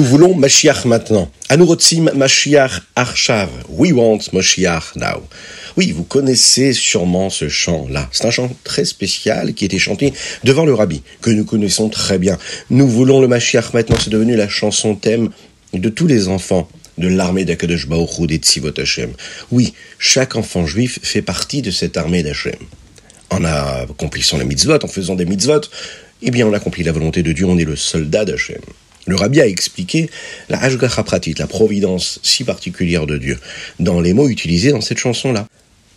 Nous voulons Mashiach maintenant. Anurotzim Mashiach Arshav. We want Mashiach now. Oui, vous connaissez sûrement ce chant-là. C'est un chant très spécial qui était chanté devant le rabbi, que nous connaissons très bien. Nous voulons le Mashiach maintenant. C'est devenu la chanson thème de tous les enfants de l'armée d'Akadosh Baruch des Tzivot Hashem. Oui, chaque enfant juif fait partie de cette armée d'Hashem. En accomplissant la mitzvot, en faisant des mitzvot, eh bien on accomplit la volonté de Dieu, on est le soldat d'Hachem. Le rabbi a expliqué la Hashgacha Pratit, la providence si particulière de Dieu, dans les mots utilisés dans cette chanson-là.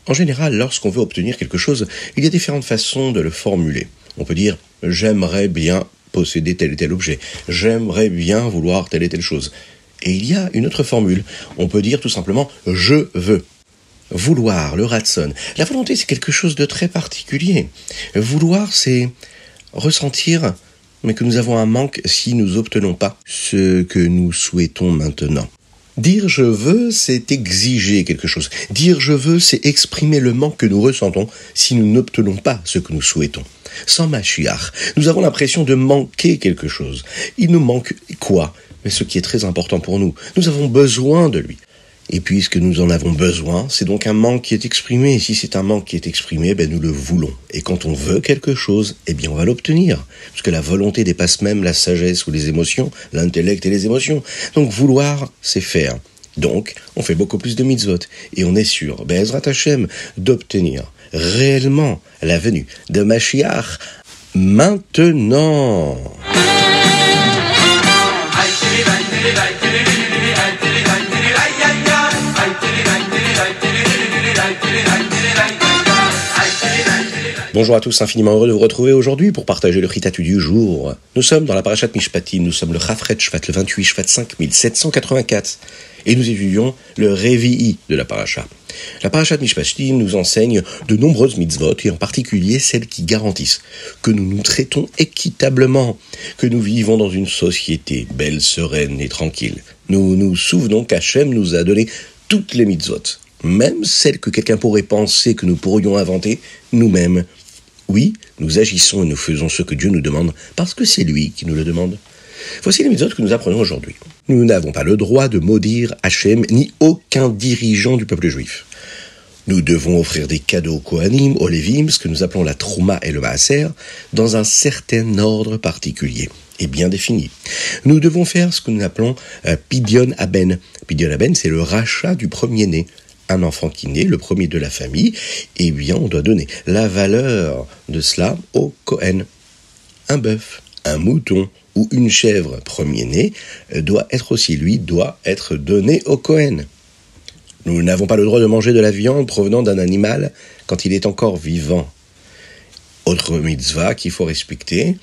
En général, lorsqu'on veut obtenir quelque chose, il y a différentes façons de le formuler. On peut dire j'aimerais bien posséder tel et tel objet, j'aimerais bien vouloir telle et telle chose. Et il y a une autre formule. On peut dire tout simplement je veux. Vouloir, le ratson. La volonté, c'est quelque chose de très particulier. Vouloir, c'est ressentir, mais que nous avons un manque si nous obtenons pas ce que nous souhaitons maintenant. Dire je veux, c'est exiger quelque chose. Dire je veux, c'est exprimer le manque que nous ressentons si nous n'obtenons pas ce que nous souhaitons. Sans Machiach, nous avons l'impression de manquer quelque chose. Il nous manque quoi? Mais ce qui est très important pour nous. Nous avons besoin de lui. Et puisque nous en avons besoin, c'est donc un manque qui est exprimé. Et si c'est un manque qui est exprimé, ben nous le voulons. Et quand on veut quelque chose, eh bien on va l'obtenir. Parce que la volonté dépasse même la sagesse ou les émotions, l'intellect et les émotions. Donc vouloir, c'est faire. Donc, on fait beaucoup plus de mitzvot. Et on est sûr, Bezrat Hashem, d'obtenir réellement la venue de Mashiach maintenant. Bonjour à tous, infiniment heureux de vous retrouver aujourd'hui pour partager le Ritatu du jour. Nous sommes dans la Parashat Mishpatim, nous sommes le Chafret Shvat, le 28 Shvat 5784, et nous étudions le Révi'i de la Parashat. La Parashat Mishpatim nous enseigne de nombreuses mitzvot, et en particulier celles qui garantissent que nous nous traitons équitablement, que nous vivons dans une société belle, sereine et tranquille. Nous nous souvenons qu'Hachem nous a donné toutes les mitzvot, même celles que quelqu'un pourrait penser que nous pourrions inventer nous-mêmes oui, nous agissons et nous faisons ce que Dieu nous demande parce que c'est lui qui nous le demande. Voici les méthodes que nous apprenons aujourd'hui. Nous n'avons pas le droit de maudire Hachem ni aucun dirigeant du peuple juif. Nous devons offrir des cadeaux aux Kohanim, aux Lévim, ce que nous appelons la Trouma et le Maaser, dans un certain ordre particulier et bien défini. Nous devons faire ce que nous appelons euh, Pidion Aben. Pidion Aben, c'est le rachat du premier-né un enfant qui naît, le premier de la famille, eh bien, on doit donner la valeur de cela au Cohen. Un bœuf, un mouton ou une chèvre premier-né euh, doit être aussi, lui, doit être donné au Cohen. Nous n'avons pas le droit de manger de la viande provenant d'un animal quand il est encore vivant. Autre mitzvah qu'il faut respecter,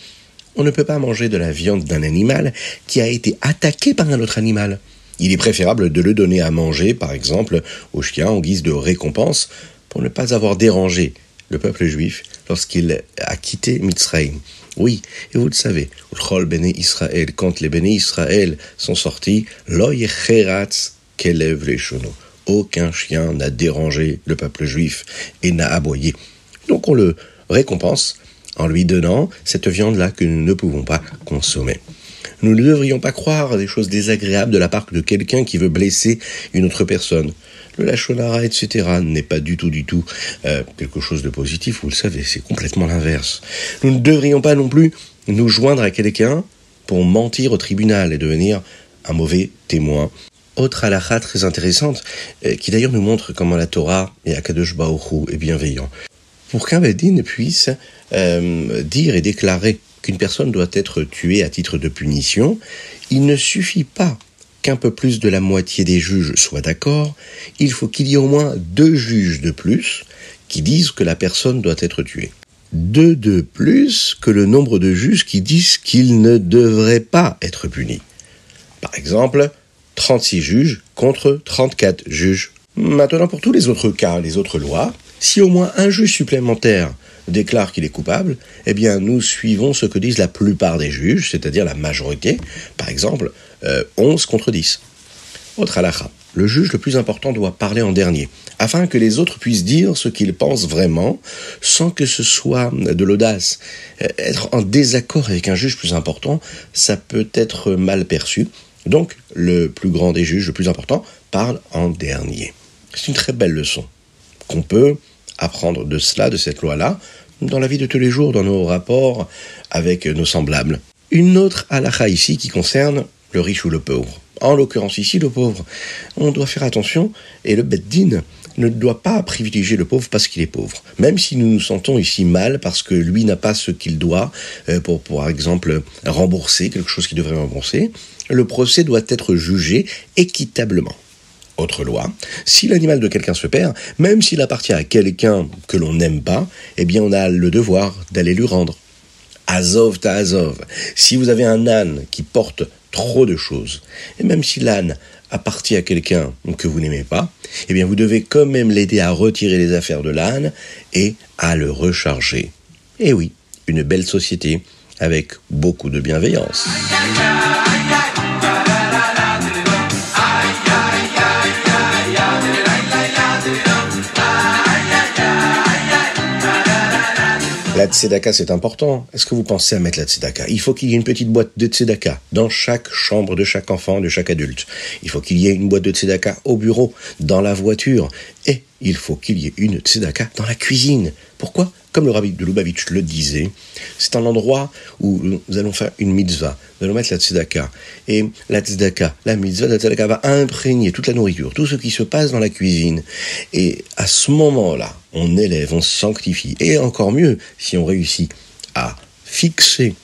on ne peut pas manger de la viande d'un animal qui a été attaqué par un autre animal. Il est préférable de le donner à manger, par exemple, au chien en guise de récompense, pour ne pas avoir dérangé le peuple juif lorsqu'il a quitté Mitzrayim. Oui, et vous le savez, Israël, quand les béné Israël sont sortis, kelev Aucun chien n'a dérangé le peuple juif et n'a aboyé. Donc on le récompense en lui donnant cette viande-là que nous ne pouvons pas consommer. Nous ne devrions pas croire à des choses désagréables de la part de quelqu'un qui veut blesser une autre personne. Le lachonara, etc., n'est pas du tout, du tout euh, quelque chose de positif, vous le savez, c'est complètement l'inverse. Nous ne devrions pas non plus nous joindre à quelqu'un pour mentir au tribunal et devenir un mauvais témoin. Autre halakha très intéressante, euh, qui d'ailleurs nous montre comment la Torah et Akadosh Baoru est bienveillant. Pour qu'un Bedin puisse euh, dire et déclarer qu'une personne doit être tuée à titre de punition, il ne suffit pas qu'un peu plus de la moitié des juges soient d'accord, il faut qu'il y ait au moins deux juges de plus qui disent que la personne doit être tuée. Deux de plus que le nombre de juges qui disent qu'il ne devrait pas être puni. Par exemple, 36 juges contre 34 juges. Maintenant, pour tous les autres cas, les autres lois, si au moins un juge supplémentaire déclare qu'il est coupable, eh bien nous suivons ce que disent la plupart des juges, c'est-à-dire la majorité, par exemple 11 euh, contre 10. Autre halakha, le juge le plus important doit parler en dernier, afin que les autres puissent dire ce qu'ils pensent vraiment, sans que ce soit de l'audace. Euh, être en désaccord avec un juge plus important, ça peut être mal perçu, Donc, le plus grand des juges, le plus important, parle en dernier. C'est une très belle leçon qu'on peut apprendre de cela, de cette loi-là, dans la vie de tous les jours, dans nos rapports avec nos semblables. Une autre halakha ici qui concerne le riche ou le pauvre. En l'occurrence ici, le pauvre. On doit faire attention, et le beddin ne doit pas privilégier le pauvre parce qu'il est pauvre. Même si nous nous sentons ici mal parce que lui n'a pas ce qu'il doit euh, pour, par exemple, rembourser quelque chose qu'il devrait rembourser, le procès doit être jugé équitablement. Autre loi, si l'animal de quelqu'un se perd, même s'il appartient à quelqu'un que l'on n'aime pas, eh bien on a le devoir d'aller lui rendre. Azov ta Azov. Si vous avez un âne qui porte trop de choses, et même si l'âne appartient à quelqu'un que vous n'aimez pas, eh bien vous devez quand même l'aider à retirer les affaires de l'âne et à le recharger. Et oui, une belle société avec beaucoup de bienveillance. La tzedaka, c'est important. Est-ce que vous pensez à mettre la tzedaka? Il faut qu'il y ait une petite boîte de tzedaka dans chaque chambre de chaque enfant, de chaque adulte. Il faut qu'il y ait une boîte de tzedaka au bureau, dans la voiture. Et il faut qu'il y ait une tzedaka dans la cuisine. Pourquoi? Comme le rabbi de Lubavitch le disait, c'est un endroit où nous allons faire une mitzvah. Nous allons mettre la tzedaka. Et la tzedaka, la mitzvah de la tzedaka va imprégner toute la nourriture, tout ce qui se passe dans la cuisine. Et à ce moment-là, on élève, on sanctifie. Et encore mieux, si on réussit à fixer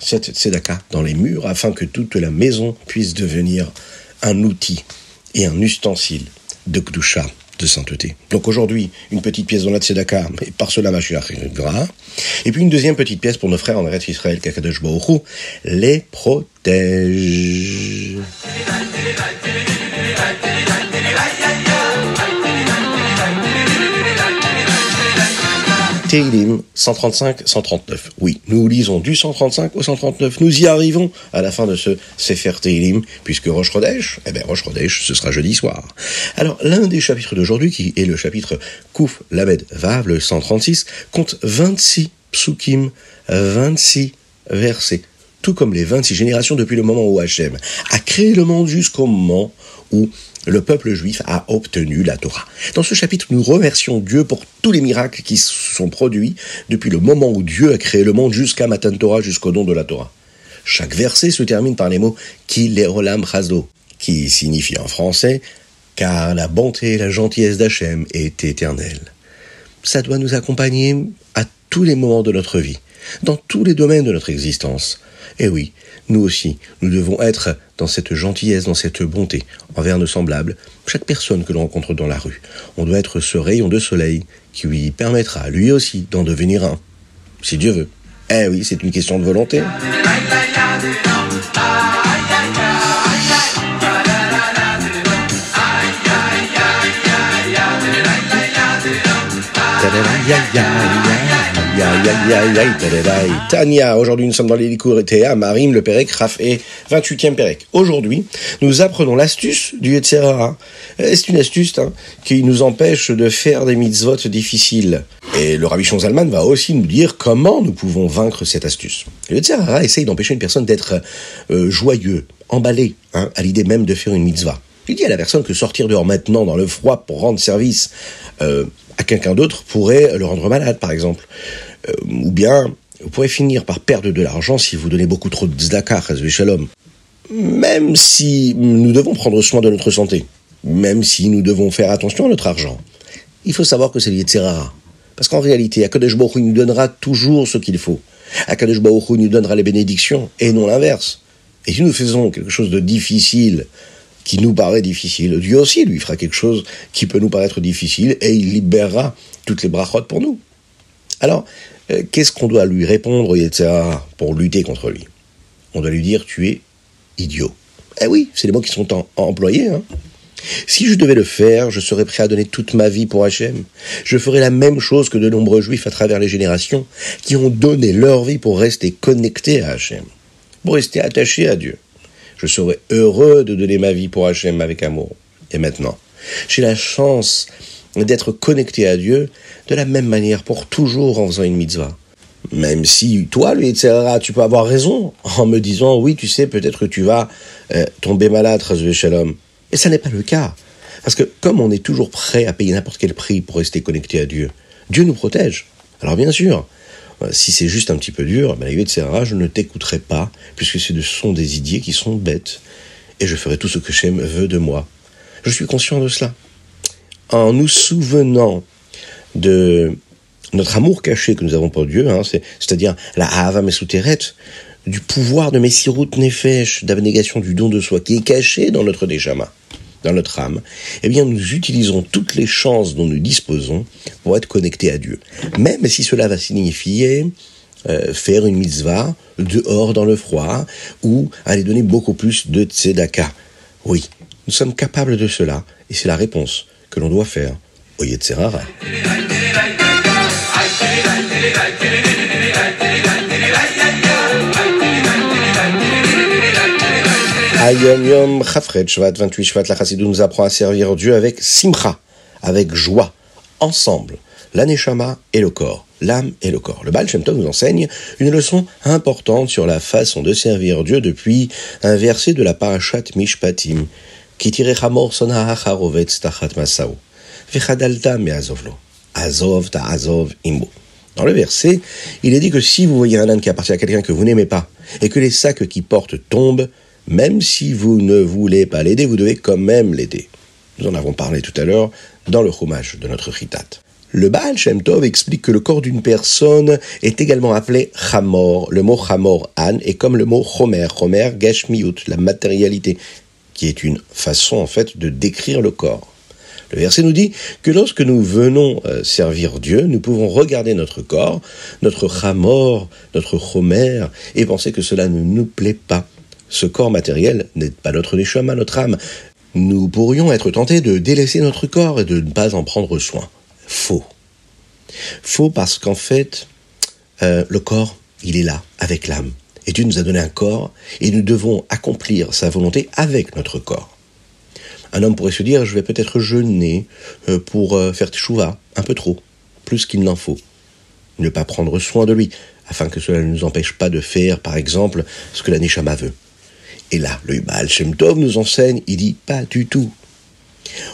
cette tzedaka dans les murs afin que toute la maison puisse devenir un outil et un ustensile de Kdusha, de sainteté. Donc aujourd'hui, une petite pièce dans la Tzedaka, et par cela Mashiach gras. Et puis une deuxième petite pièce pour nos frères en Eretz Israël, Kakadosh Baruch les protège. Teilim 135-139. Oui, nous lisons du 135 au 139. Nous y arrivons à la fin de ce Sefer Teilim, puisque Rosh eh bien Rosh Chodesh, ce sera jeudi soir. Alors, l'un des chapitres d'aujourd'hui, qui est le chapitre Kouf Lamed Vav, le 136, compte 26 psukim, 26 versets tout comme les 26 générations depuis le moment où Hachem a créé le monde jusqu'au moment où le peuple juif a obtenu la Torah. Dans ce chapitre, nous remercions Dieu pour tous les miracles qui sont produits depuis le moment où Dieu a créé le monde jusqu'à Matan Torah, jusqu'au don de la Torah. Chaque verset se termine par les mots Ki lerolam chazdo, qui signifie en français car la bonté et la gentillesse d'Hachem est éternelle. Ça doit nous accompagner à tous les moments de notre vie, dans tous les domaines de notre existence. Et oui, nous aussi, nous devons être dans cette gentillesse, dans cette bonté envers nos semblables, chaque personne que l'on rencontre dans la rue. On doit être ce rayon de soleil qui lui permettra, lui aussi, d'en devenir un, si Dieu veut. Eh oui, c'est une question de volonté. Tania, aujourd'hui nous sommes dans les et Marim, le Pérec, Raf et 28e Pérec. Aujourd'hui, nous apprenons l'astuce du Yetzerara. C'est une astuce hein, qui nous empêche de faire des mitzvot difficiles. Et le Rabbi Zalman va aussi nous dire comment nous pouvons vaincre cette astuce. Le Yetzerara essaye d'empêcher une personne d'être euh, joyeux, emballé, hein, à l'idée même de faire une mitzvah. Il dit à la personne que sortir dehors maintenant dans le froid pour rendre service euh, à quelqu'un d'autre pourrait le rendre malade, par exemple. Euh, ou bien, vous pourrez finir par perdre de l'argent si vous donnez beaucoup trop de tzedaka, shalom. Même si nous devons prendre soin de notre santé, même si nous devons faire attention à notre argent, il faut savoir que c'est l'Yetzerara. Parce qu'en réalité, Akadosh Baruch nous donnera toujours ce qu'il faut. Akadosh Baruch nous donnera les bénédictions, et non l'inverse. Et si nous faisons quelque chose de difficile qui nous paraît difficile. Dieu aussi lui fera quelque chose qui peut nous paraître difficile et il libérera toutes les brachot pour nous. Alors, euh, qu'est-ce qu'on doit lui répondre, etc., pour lutter contre lui? On doit lui dire tu es idiot. Eh oui, c'est les mots qui sont employés. Hein. Si je devais le faire, je serais prêt à donner toute ma vie pour Hachem. Je ferais la même chose que de nombreux juifs à travers les générations qui ont donné leur vie pour rester connectés à Hachem, pour rester attachés à Dieu. Je serais heureux de donner ma vie pour Hachem avec amour. Et maintenant, j'ai la chance d'être connecté à Dieu de la même manière pour toujours en faisant une mitzvah. Même si toi, lui, etc., tu peux avoir raison en me disant, oui, tu sais, peut-être que tu vas euh, tomber malade, Shalom. Et ça n'est pas le cas. Parce que comme on est toujours prêt à payer n'importe quel prix pour rester connecté à Dieu, Dieu nous protège. Alors bien sûr, si c'est juste un petit peu dur, ben, etc., je ne t'écouterai pas, puisque ce sont des idées qui sont bêtes, et je ferai tout ce que Shem veut de moi. Je suis conscient de cela. En nous souvenant de notre amour caché que nous avons pour Dieu, hein, c'est-à-dire la Ahava Mesuteret, du pouvoir de Messirut Nefesh, d'abnégation du don de soi, qui est caché dans notre Déjama, dans notre âme, eh bien, nous utilisons toutes les chances dont nous disposons pour être connectés à Dieu. Même si cela va signifier euh, faire une mitzvah dehors dans le froid, ou aller donner beaucoup plus de tzedaka. Oui, nous sommes capables de cela, et c'est la réponse que l'on doit faire au Yetzerara. Ayom Yom Chafred Shvat 28 Shvat la Chassidou nous apprend à servir Dieu avec simcha, avec joie, ensemble, l'aneshama et le corps, l'âme et le corps. Le Baal Shem Tov nous enseigne une leçon importante sur la façon de servir Dieu depuis un verset de la Parashat Mishpatim, qui tirait Hamor Sona Tachat Masao, Vechadalta Meazovlo, Azov ta Azov Imbo. Dans le verset, il est dit que si vous voyez un âne qui appartient à quelqu'un que vous n'aimez pas, et que les sacs qui portent tombent, même si vous ne voulez pas l'aider, vous devez quand même l'aider. Nous en avons parlé tout à l'heure dans le chômage de notre chitat. Le Baal Shem Tov explique que le corps d'une personne est également appelé chamor. Le mot chamor, an, est comme le mot chomer, chomer, geshmiut, la matérialité, qui est une façon en fait de décrire le corps. Le verset nous dit que lorsque nous venons euh, servir Dieu, nous pouvons regarder notre corps, notre chamor, notre chomer, et penser que cela ne nous plaît pas ce corps matériel n'est pas notre neshama, notre âme. Nous pourrions être tentés de délaisser notre corps et de ne pas en prendre soin. Faux. Faux parce qu'en fait, euh, le corps, il est là, avec l'âme. Et Dieu nous a donné un corps, et nous devons accomplir sa volonté avec notre corps. Un homme pourrait se dire, je vais peut-être jeûner euh, pour euh, faire teshuva, un peu trop, plus qu'il n'en faut. Ne pas prendre soin de lui, afin que cela ne nous empêche pas de faire, par exemple, ce que la Neshama veut. Et là, le Baal Shem Tov nous enseigne, il dit pas du tout.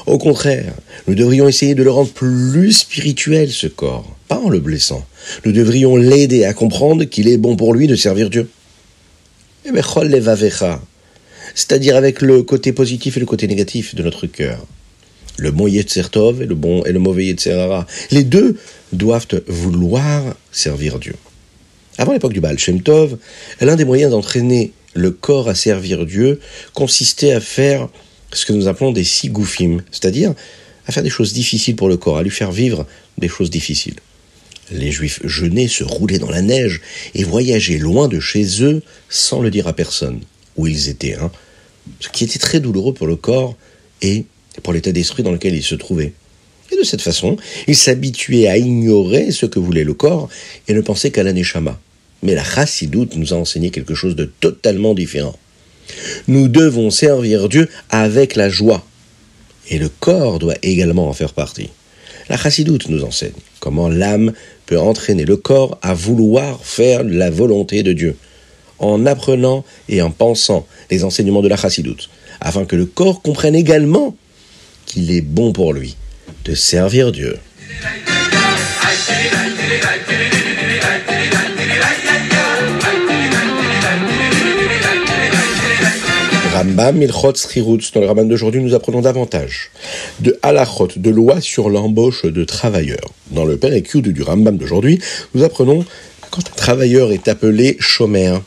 Au contraire, nous devrions essayer de le rendre plus spirituel, ce corps, pas en le blessant. Nous devrions l'aider à comprendre qu'il est bon pour lui de servir Dieu. Eh ben, c'est-à-dire avec le côté positif et le côté négatif de notre cœur. Le bon Yetzertov et le bon et le mauvais Yetzerara. Les deux doivent vouloir servir Dieu. Avant l'époque du Baal Shem Tov, l'un des moyens d'entraîner le corps à servir Dieu consistait à faire ce que nous appelons des sigoufim, c'est-à-dire à faire des choses difficiles pour le corps, à lui faire vivre des choses difficiles. Les Juifs jeûnaient, se roulaient dans la neige et voyageaient loin de chez eux sans le dire à personne où ils étaient, hein, ce qui était très douloureux pour le corps et pour l'état d'esprit dans lequel ils se trouvaient. Et de cette façon, ils s'habituaient à ignorer ce que voulait le corps et ne pensaient qu'à l'aneshama. Mais la chassidoute nous a enseigné quelque chose de totalement différent. Nous devons servir Dieu avec la joie. Et le corps doit également en faire partie. La chassidoute nous enseigne comment l'âme peut entraîner le corps à vouloir faire la volonté de Dieu, en apprenant et en pensant les enseignements de la chassidoute, afin que le corps comprenne également qu'il est bon pour lui de servir Dieu. Rambam, Milchot, Srirutz, dans le Rambam d'aujourd'hui, nous apprenons davantage de halachot, de loi sur l'embauche de travailleurs. Dans le Père du Rambam d'aujourd'hui, nous apprenons quand un travailleur est appelé chômeur,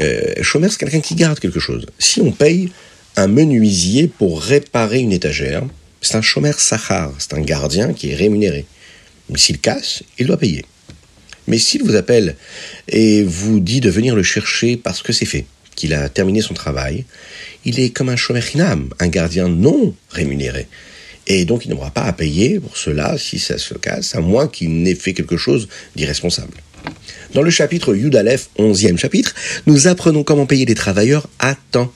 euh, chômeur, c'est quelqu'un qui garde quelque chose. Si on paye un menuisier pour réparer une étagère, c'est un chômeur sahar, c'est un gardien qui est rémunéré. Mais s'il casse, il doit payer. Mais s'il vous appelle et vous dit de venir le chercher parce que c'est fait, qu'il a terminé son travail, il est comme un chômeur un gardien non rémunéré. Et donc il n'aura pas à payer pour cela si ça se casse, à moins qu'il n'ait fait quelque chose d'irresponsable. Dans le chapitre Yudalef, 11e chapitre, nous apprenons comment payer les travailleurs à temps.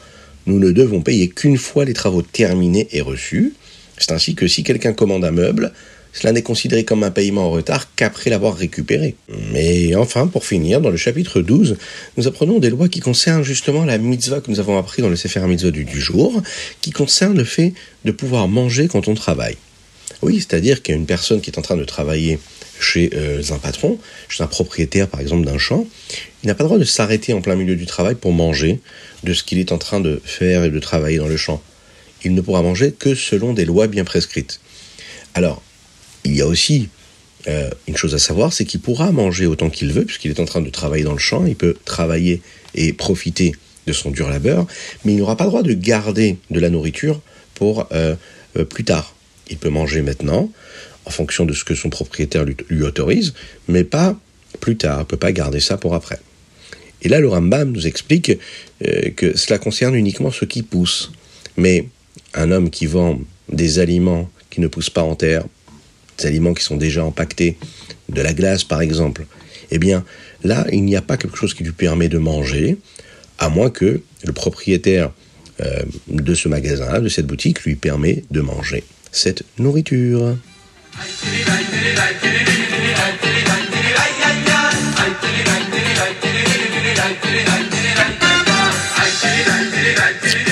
Nous ne devons payer qu'une fois les travaux terminés et reçus. C'est ainsi que si quelqu'un commande un meuble, cela n'est considéré comme un paiement en retard qu'après l'avoir récupéré. Mais enfin, pour finir, dans le chapitre 12, nous apprenons des lois qui concernent justement la mitzvah que nous avons appris dans le Sefer Mitzvah du, du jour, qui concerne le fait de pouvoir manger quand on travaille. Oui, c'est-à-dire qu'il y a une personne qui est en train de travailler chez euh, un patron, chez un propriétaire par exemple d'un champ, il n'a pas le droit de s'arrêter en plein milieu du travail pour manger de ce qu'il est en train de faire et de travailler dans le champ. Il ne pourra manger que selon des lois bien prescrites. Alors, il y a aussi euh, une chose à savoir, c'est qu'il pourra manger autant qu'il veut, puisqu'il est en train de travailler dans le champ, il peut travailler et profiter de son dur labeur, mais il n'aura pas le droit de garder de la nourriture pour euh, plus tard. Il peut manger maintenant, en fonction de ce que son propriétaire lui, autorise, mais pas plus tard, il ne peut pas garder ça pour après. Et là, le Rambam nous explique euh, que cela concerne uniquement ce qui pousse. Mais un homme qui vend des aliments qui ne poussent pas en terre, des aliments qui sont déjà empaquetés, de la glace par exemple, eh bien là, il n'y a pas quelque chose qui lui permet de manger, à moins que le propriétaire euh, de ce magasin, de cette boutique, lui permet de manger cette nourriture.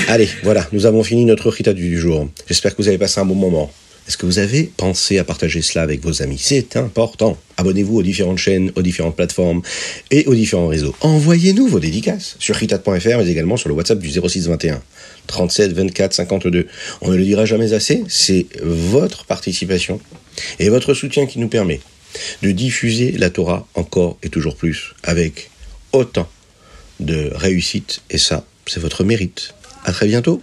Allez, voilà, nous avons fini notre Rita du jour. J'espère que vous avez passé un bon moment. Est-ce que vous avez pensé à partager cela avec vos amis? C'est important. Abonnez-vous aux différentes chaînes, aux différentes plateformes et aux différents réseaux. Envoyez-nous vos dédicaces sur ritat.fr, mais également sur le WhatsApp du 0621 37 24 52. On ne le dira jamais assez, c'est votre participation et votre soutien qui nous permet de diffuser la Torah encore et toujours plus avec autant de réussite et ça, c'est votre mérite. À très bientôt.